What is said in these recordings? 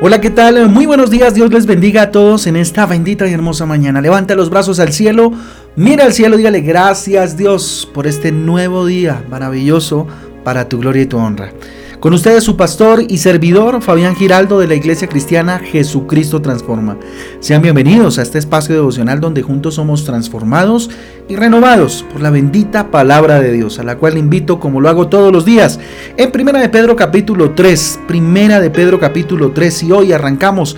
Hola, ¿qué tal? Muy buenos días, Dios les bendiga a todos en esta bendita y hermosa mañana. Levanta los brazos al cielo, mira al cielo, dígale gracias Dios por este nuevo día maravilloso para tu gloria y tu honra. Con ustedes su pastor y servidor Fabián Giraldo de la Iglesia Cristiana Jesucristo Transforma. Sean bienvenidos a este espacio devocional donde juntos somos transformados y renovados por la bendita palabra de Dios, a la cual invito como lo hago todos los días en Primera de Pedro capítulo 3, Primera de Pedro capítulo 3 y hoy arrancamos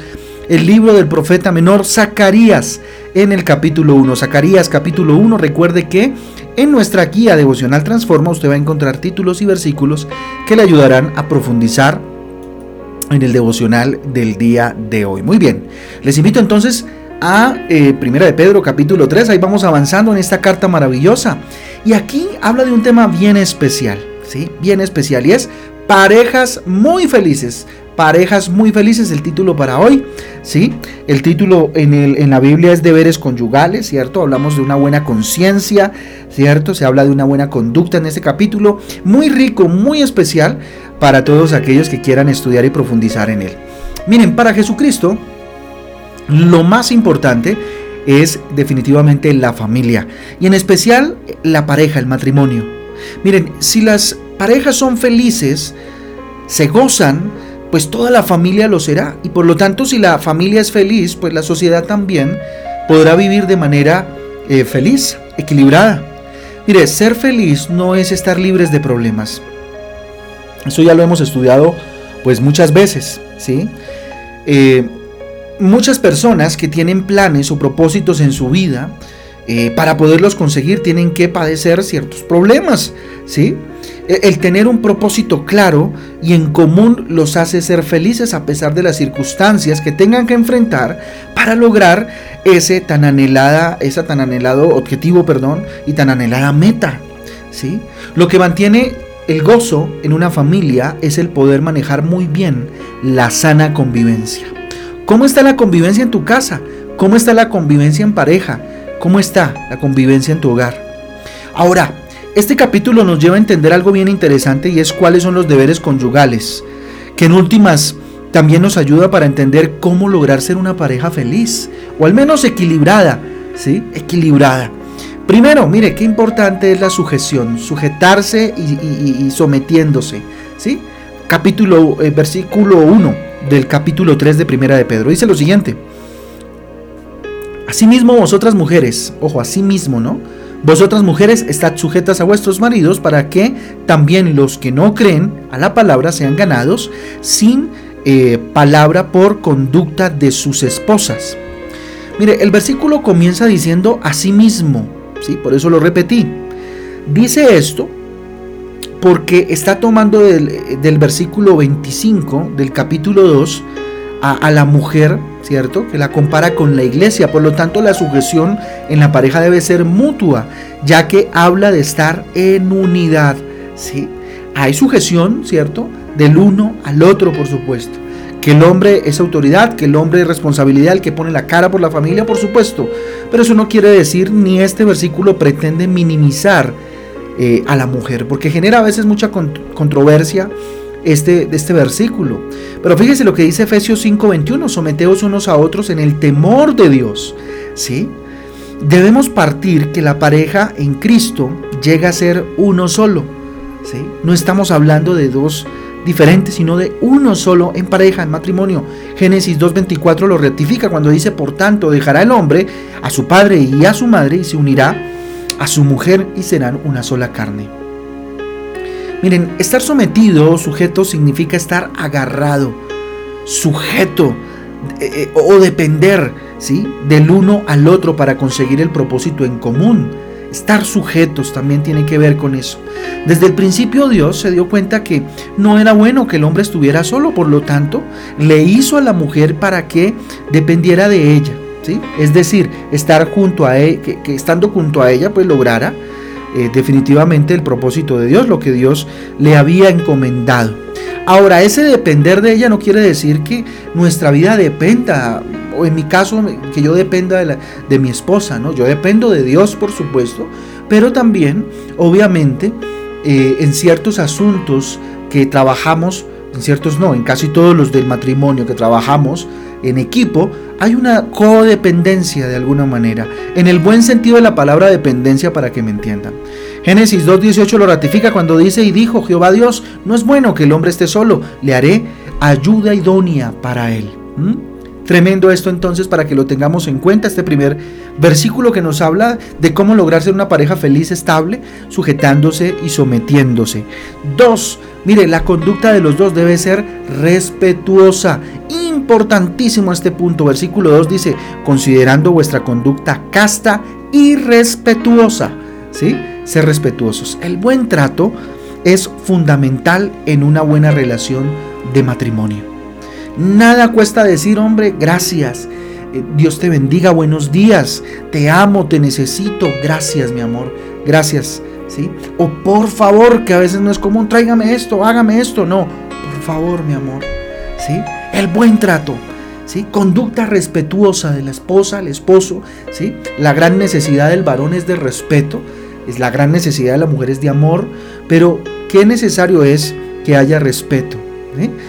el libro del profeta menor Zacarías en el capítulo 1. Zacarías capítulo 1, recuerde que en nuestra guía devocional Transforma usted va a encontrar títulos y versículos que le ayudarán a profundizar en el devocional del día de hoy. Muy bien, les invito entonces a eh, Primera de Pedro capítulo 3, ahí vamos avanzando en esta carta maravillosa. Y aquí habla de un tema bien especial, ¿sí? Bien especial y es parejas muy felices parejas muy felices, el título para hoy, ¿sí? El título en, el, en la Biblia es deberes conyugales, ¿cierto? Hablamos de una buena conciencia, ¿cierto? Se habla de una buena conducta en este capítulo, muy rico, muy especial para todos aquellos que quieran estudiar y profundizar en él. Miren, para Jesucristo, lo más importante es definitivamente la familia y en especial la pareja, el matrimonio. Miren, si las parejas son felices, se gozan, pues toda la familia lo será. Y por lo tanto, si la familia es feliz, pues la sociedad también podrá vivir de manera eh, feliz, equilibrada. Mire, ser feliz no es estar libres de problemas. Eso ya lo hemos estudiado pues muchas veces, ¿sí? Eh, muchas personas que tienen planes o propósitos en su vida, eh, para poderlos conseguir tienen que padecer ciertos problemas, ¿sí? E, el tener un propósito claro y en común los hace ser felices a pesar de las circunstancias que tengan que enfrentar para lograr ese tan anhelada, esa tan anhelado objetivo, perdón, y tan anhelada meta, ¿sí? Lo que mantiene el gozo en una familia es el poder manejar muy bien la sana convivencia. ¿Cómo está la convivencia en tu casa? ¿Cómo está la convivencia en pareja? ¿Cómo está la convivencia en tu hogar? Ahora, este capítulo nos lleva a entender algo bien interesante y es cuáles son los deberes conyugales, que en últimas también nos ayuda para entender cómo lograr ser una pareja feliz, o al menos equilibrada, ¿sí? Equilibrada. Primero, mire, qué importante es la sujeción, sujetarse y, sometiéndose, ¿sí? Capítulo, eh, versículo 1 del capítulo 3 de Primera de Pedro. Dice lo siguiente. Asimismo vosotras mujeres, ojo, asimismo, ¿no? Vosotras mujeres estad sujetas a vuestros maridos para que también los que no creen a la palabra sean ganados sin eh, palabra por conducta de sus esposas. Mire, el versículo comienza diciendo asimismo, ¿sí? Por eso lo repetí. Dice esto porque está tomando del, del versículo 25 del capítulo 2 a, la mujer, ¿cierto? Que la compara con la iglesia. Por lo tanto, la sujeción en la pareja debe ser mutua, ya que habla de estar en unidad, ¿sí? Hay sujeción, ¿cierto? Del uno al otro, por supuesto. Que el hombre es autoridad, que el hombre es responsabilidad, el que pone la cara por la familia, por supuesto. Pero eso no quiere decir ni este versículo pretende minimizar eh, a la mujer, porque genera a veces mucha controversia este, este versículo. Pero fíjese lo que dice Efesios 5:21, someteos unos a otros en el temor de Dios. ¿Sí? Debemos partir que la pareja en Cristo llega a ser uno solo. ¿sí? No estamos hablando de dos diferentes, sino de uno solo en pareja, en matrimonio. Génesis 2.24 lo rectifica cuando dice, por tanto, dejará el hombre a su padre y a su madre y se unirá a su mujer y serán una sola carne. Miren, estar sometido o sujeto significa estar agarrado, sujeto eh, eh, o depender ¿sí? del uno al otro para conseguir el propósito en común. Estar sujetos también tiene que ver con eso. Desde el principio Dios se dio cuenta que no era bueno que el hombre estuviera solo, por lo tanto, le hizo a la mujer para que dependiera de ella. ¿sí? Es decir, estar junto a él, e, que estando junto a ella, pues lograra eh, definitivamente el propósito de Dios, lo que Dios le había encomendado. Ahora, ese depender de ella no quiere decir que nuestra vida dependa, o en mi caso, que yo dependa de, mi esposa, ¿no? Yo dependo de Dios, por supuesto, pero también, obviamente, eh, en ciertos asuntos que trabajamos en ciertos no, en casi todos los del matrimonio que trabajamos en equipo, hay una codependencia de alguna manera, en el buen sentido de la palabra dependencia para que me entiendan. Génesis 2.18 lo ratifica cuando dice, y dijo Jehová Dios, no es bueno que el hombre esté solo, le haré ayuda idónea para él. Tremendo esto entonces para que lo tengamos en cuenta, este primer versículo que nos habla de cómo lograr ser una pareja feliz, estable, sujetándose y sometiéndose. Dos, mire, la conducta de los dos debe ser respetuosa. Importantísimo este punto. Versículo 2 dice, considerando vuestra conducta casta y respetuosa. ¿Sí? Ser respetuosos. El buen trato es fundamental en una buena relación de matrimonio. Nada cuesta decir, hombre, gracias. Eh, Dios te bendiga, buenos días. Te amo, te necesito. Gracias, mi amor. Gracias. ¿Sí? O por favor, que a veces no es común, tráigame esto, hágame esto. No, por favor, mi amor. ¿Sí? El buen trato. ¿Sí? Conducta respetuosa de la esposa, al esposo. ¿Sí? La gran necesidad del varón es de respeto. Es la gran necesidad de la mujer es de amor. Pero, ¿qué necesario es que haya respeto?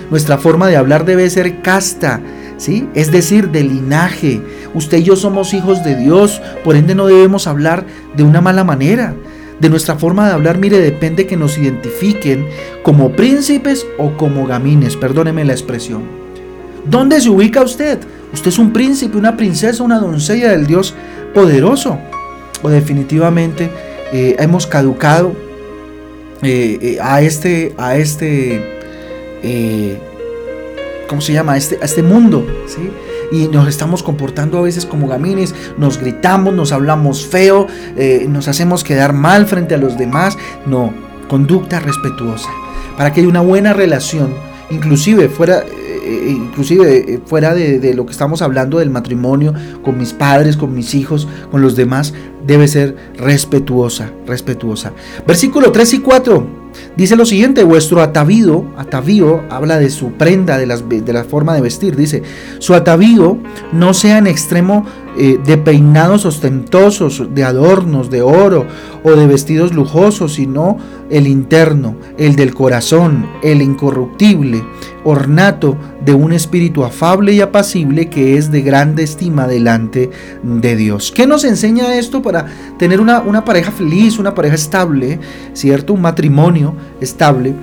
Nuestra forma de hablar debe ser casta, ¿sí? es decir, de linaje. Usted y yo somos hijos de Dios, por ende no debemos hablar de una mala manera. De nuestra forma de hablar, mire, depende que nos identifiquen como príncipes o como gamines, perdóneme la expresión. ¿Dónde se ubica usted? ¿Usted es un príncipe, una princesa, una doncella del Dios poderoso? ¿O definitivamente eh, hemos caducado eh, eh, a este, a este ¿cómo se llama? A este, este mundo, ¿sí? Y nos estamos comportando a veces como gamines, nos gritamos, nos hablamos feo, nos hacemos quedar mal frente a los demás. No, conducta respetuosa. Para que haya una buena relación, inclusive fuera, eh, inclusive fuera de, de, lo que estamos hablando del matrimonio, con mis padres, con mis hijos, con los demás, debe ser respetuosa, respetuosa. Versículo 3 y 4. Dice lo siguiente, vuestro atavío, atavío habla de su prenda, de, las, de la forma de vestir, dice, su atavío no sea en extremo eh, de peinados ostentosos, de adornos, de oro o de vestidos lujosos, sino el interno, el del corazón, el incorruptible, ornato de un espíritu afable y apacible que es de grande estima delante de Dios. ¿Qué nos enseña esto para tener una, una pareja feliz, una pareja estable, ¿cierto? Un matrimonio estable.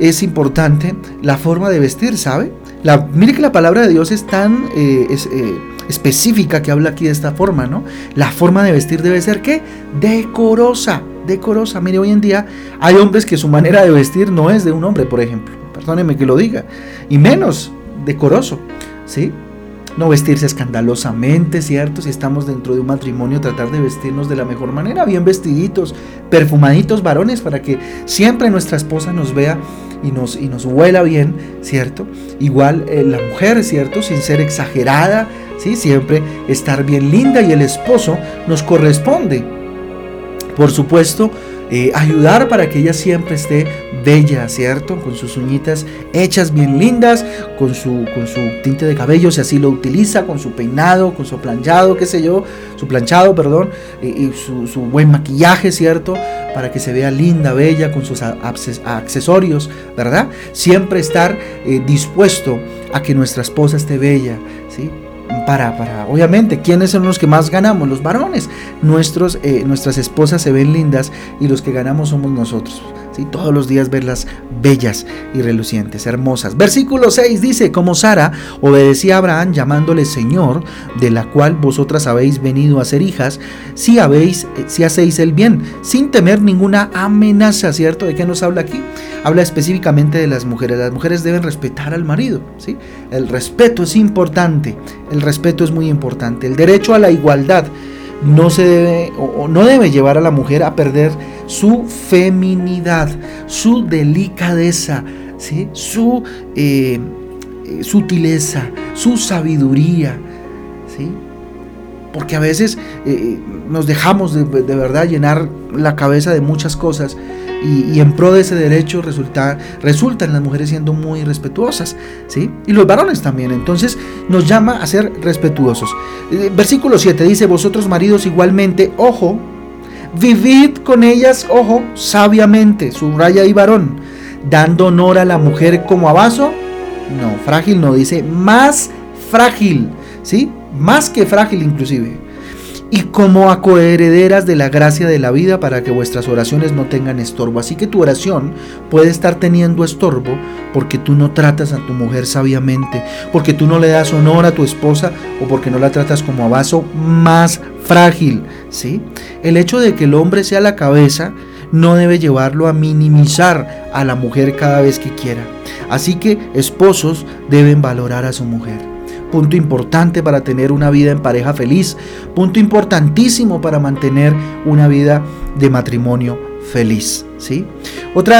Es importante la forma de vestir, ¿sabe? La, mire que la palabra de Dios es tan... Eh, eh, específica que habla aquí de esta forma, ¿no? La forma de vestir debe ser ¿qué? Decorosa, decorosa. Mire, hoy en día hay hombres que su manera de vestir no es de un hombre, por ejemplo. Perdóneme que lo diga. Y menos decoroso, ¿sí? No vestirse escandalosamente, ¿cierto? Si estamos dentro de un matrimonio, tratar de vestirnos de la mejor manera, bien vestiditos, perfumaditos varones, para que siempre nuestra esposa nos vea y nos, y nos huela bien, ¿cierto? Igual eh, la mujer, ¿cierto? Sin ser exagerada, ¿sí? Siempre estar bien linda y el esposo nos corresponde, por supuesto, eh, ayudar para que ella siempre esté bella, ¿cierto? Con sus uñitas hechas bien lindas, con su, con su tinte de cabello, si así lo utiliza, con su peinado, con su planchado, qué sé yo, su planchado, perdón, y, su, buen maquillaje, ¿cierto? Para que se vea linda, bella, con sus accesorios, ¿verdad? Siempre estar eh, dispuesto a que nuestra esposa esté bella, ¿sí? Para, para, obviamente, ¿quiénes son los que más ganamos? Los varones. Nuestros, eh, nuestras esposas se ven lindas y los que ganamos somos nosotros. ¿Sí? Todos los días verlas bellas y relucientes, hermosas. Versículo 6 dice, como Sara obedecía a Abraham llamándole Señor, de la cual vosotras habéis venido a ser hijas, si habéis, eh, si hacéis el bien, sin temer ninguna amenaza, ¿cierto? ¿De qué nos habla aquí? Habla específicamente de las mujeres. Las mujeres deben respetar al marido, ¿sí? El respeto es importante, el respeto es muy importante. El derecho a la igualdad no se debe o no debe llevar a la mujer a perder su feminidad, su delicadeza, ¿sí? su eh, eh, sutileza, su sabiduría, ¿sí? Porque a veces eh, nos dejamos de, de, verdad llenar la cabeza de muchas cosas y, en pro de ese derecho resulta, resultan las mujeres siendo muy respetuosas, ¿sí? Y los varones también. Entonces nos llama a ser respetuosos. Eh, versículo 7 dice, vosotros maridos igualmente, ojo, vivid con ellas, ojo, sabiamente, subraya y varón, dando honor a la mujer como a vaso. No, frágil no, dice más frágil, Más que frágil inclusive y como a coherederas de la gracia de la vida para que vuestras oraciones no tengan estorbo. Así que tu oración puede estar teniendo estorbo porque tú no tratas a tu mujer sabiamente, porque tú no le das honor a tu esposa o porque no la tratas como a vaso más frágil, ¿sí? El hecho de que el hombre sea la cabeza no debe llevarlo a minimizar a la mujer cada vez que quiera. Así que esposos deben valorar a su mujer punto importante para tener una vida en pareja feliz, punto importantísimo para mantener una vida de matrimonio feliz. ¿sí? Otro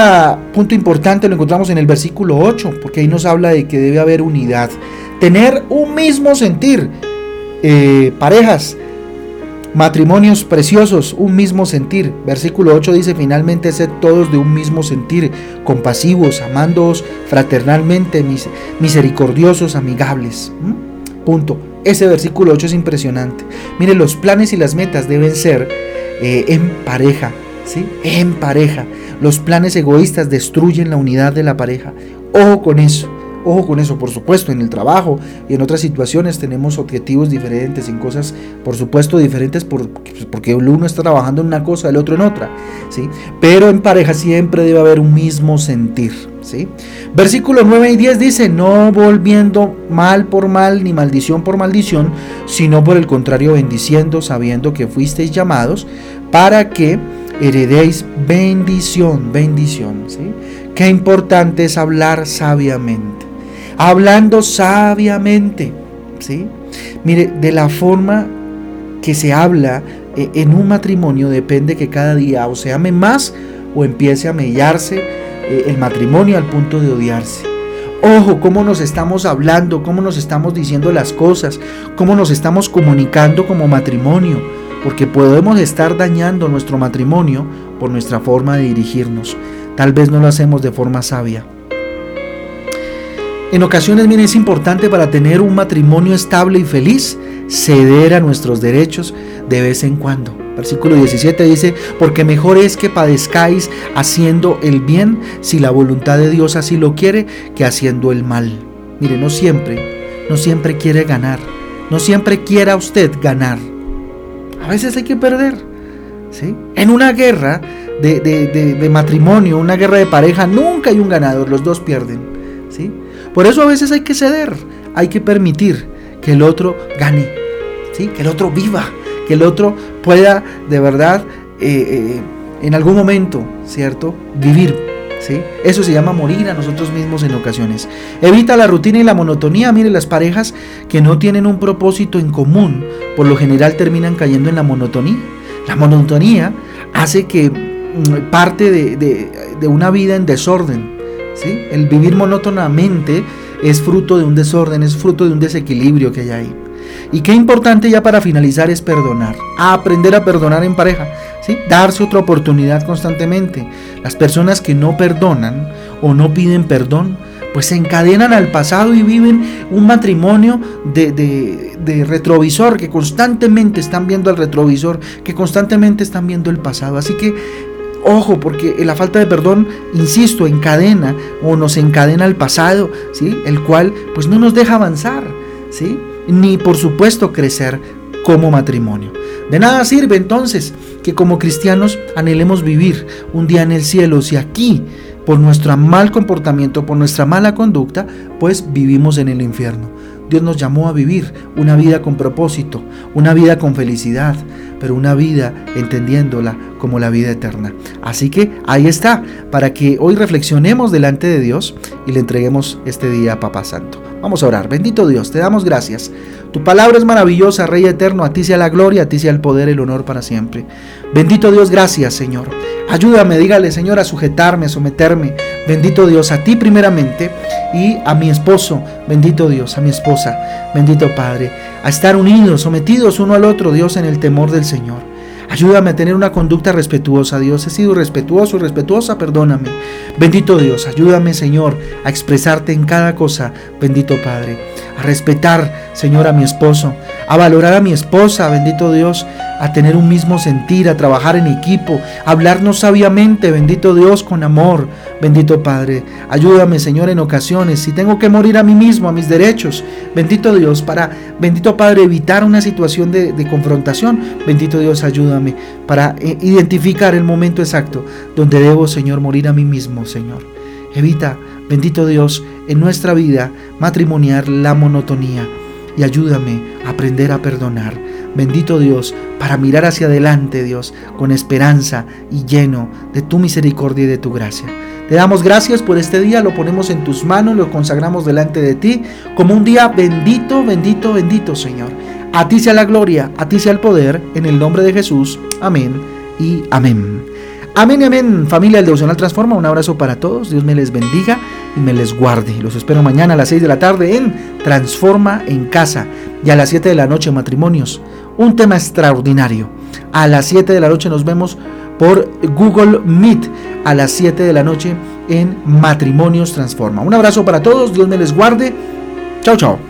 punto importante lo encontramos en el versículo 8, porque ahí nos habla de que debe haber unidad, tener un mismo sentir. Eh, parejas, Matrimonios preciosos, un mismo sentir. Versículo 8 dice, finalmente sed todos de un mismo sentir, compasivos, amándoos fraternalmente, misericordiosos, amigables. ¿Mm? Punto. Ese versículo 8 es impresionante. Mire, los planes y las metas deben ser eh, en pareja, ¿sí? En pareja. Los planes egoístas destruyen la unidad de la pareja. Ojo con eso. Ojo con eso, por supuesto, en el trabajo y en otras situaciones tenemos objetivos diferentes, en cosas, por supuesto, diferentes pues, porque uno está trabajando en una cosa, el otro en otra, ¿sí? Pero en pareja siempre debe haber un mismo sentir, ¿sí? Versículos 9 y 10 dice, no volviendo mal por mal ni maldición por maldición, sino por el contrario bendiciendo, sabiendo que fuisteis llamados para que heredéis bendición, bendición, ¿sí? Qué importante es hablar sabiamente hablando sabiamente. ¿sí? Mire, de la forma que se habla eh, en un matrimonio depende que cada día o se ame más o empiece a mellarse eh, el matrimonio al punto de odiarse. Ojo, cómo nos estamos hablando, cómo nos estamos diciendo las cosas, cómo nos estamos comunicando como matrimonio, porque podemos estar dañando nuestro matrimonio por nuestra forma de dirigirnos. Tal vez no lo hacemos de forma sabia. En ocasiones, miren, es importante para tener un matrimonio estable y feliz ceder a nuestros derechos de vez en cuando. Versículo 17 dice, porque mejor es que padezcáis haciendo el bien, si la voluntad de Dios así lo quiere, que haciendo el mal. Mire, no siempre, no siempre quiere ganar, no siempre quiera usted ganar. A veces hay que perder. ¿sí? En una guerra de, de matrimonio, una guerra de pareja, nunca hay un ganador, los dos pierden. ¿sí? Por eso a veces hay que ceder, hay que permitir que el otro gane, ¿sí? que el otro viva, que el otro pueda de verdad eh, eh, en algún momento, ¿cierto? Vivir. ¿sí? Eso se llama morir a nosotros mismos en ocasiones. Evita la rutina y la monotonía. Mire, las parejas que no tienen un propósito en común, por lo general terminan cayendo en la monotonía. La monotonía hace que mm, parte de una vida en desorden, el vivir monótonamente es fruto de un desorden, es fruto de un desequilibrio que hay ahí. Y qué importante ya para finalizar es perdonar, aprender a perdonar en pareja, darse otra oportunidad constantemente. Las personas que no perdonan o no piden perdón, pues se encadenan al pasado y viven un matrimonio de, retrovisor, que constantemente están viendo al retrovisor, que constantemente están viendo el pasado. Así que Ojo, porque la falta de perdón, insisto, encadena o nos encadena al pasado, ¿sí? El cual pues no nos deja avanzar, ¿sí? Ni por supuesto crecer como matrimonio. De nada sirve entonces que como cristianos anhelemos vivir un día en el cielo si aquí por nuestro mal comportamiento, por nuestra mala conducta, pues vivimos en el infierno. Dios nos llamó a vivir una vida con propósito, una vida con felicidad, pero una vida entendiéndola como la vida eterna. Así que ahí está, para que hoy reflexionemos delante de Dios y le entreguemos este día a Papá Santo. Vamos a orar. Bendito Dios, te damos gracias. Tu palabra es maravillosa, Rey eterno. A ti sea la gloria, a ti sea el poder, el honor para siempre. Bendito Dios, gracias, Señor. Ayúdame, dígale, Señor, a sujetarme, a someterme. Bendito Dios, a ti primeramente y a mi esposo. Bendito Dios, a mi esposa. Bendito Padre. A estar unidos, sometidos uno al otro, Dios, en el temor del Señor. Ayúdame a tener una conducta respetuosa, Dios. He sido respetuoso respetuosa, perdóname. Bendito Dios, ayúdame, Señor, a expresarte en cada cosa. Bendito Padre. A respetar, Señor, a mi esposo. A valorar a mi esposa, bendito Dios, a tener un mismo sentir, a trabajar en equipo, a hablarnos sabiamente, bendito Dios, con amor, bendito Padre. Ayúdame, Señor, en ocasiones, si tengo que morir a mí mismo, a mis derechos, bendito Dios, para, bendito Padre, evitar una situación de, confrontación, bendito Dios, ayúdame para eh, identificar el momento exacto donde debo, Señor, morir a mí mismo, Señor. Evita, bendito Dios, en nuestra vida matrimonial la monotonía y ayúdame a aprender a perdonar. Bendito Dios, para mirar hacia adelante, Dios, con esperanza y lleno de tu misericordia y de tu gracia. Te damos gracias por este día, lo ponemos en tus manos, lo consagramos delante de ti como un día bendito, bendito, bendito, Señor. A ti sea la gloria, a ti sea el poder, en el nombre de Jesús. Amén y amén. Amén y amén, familia del Devocional Transforma. Un abrazo para todos. Dios me les bendiga y me les guarde. Los espero mañana a las 6 de la tarde en Transforma en Casa y a las 7 de la noche Matrimonios. Un tema extraordinario. A las 7 de la noche nos vemos por Google Meet. A las 7 de la noche en Matrimonios Transforma. Un abrazo para todos. Dios me les guarde. Chao, chao.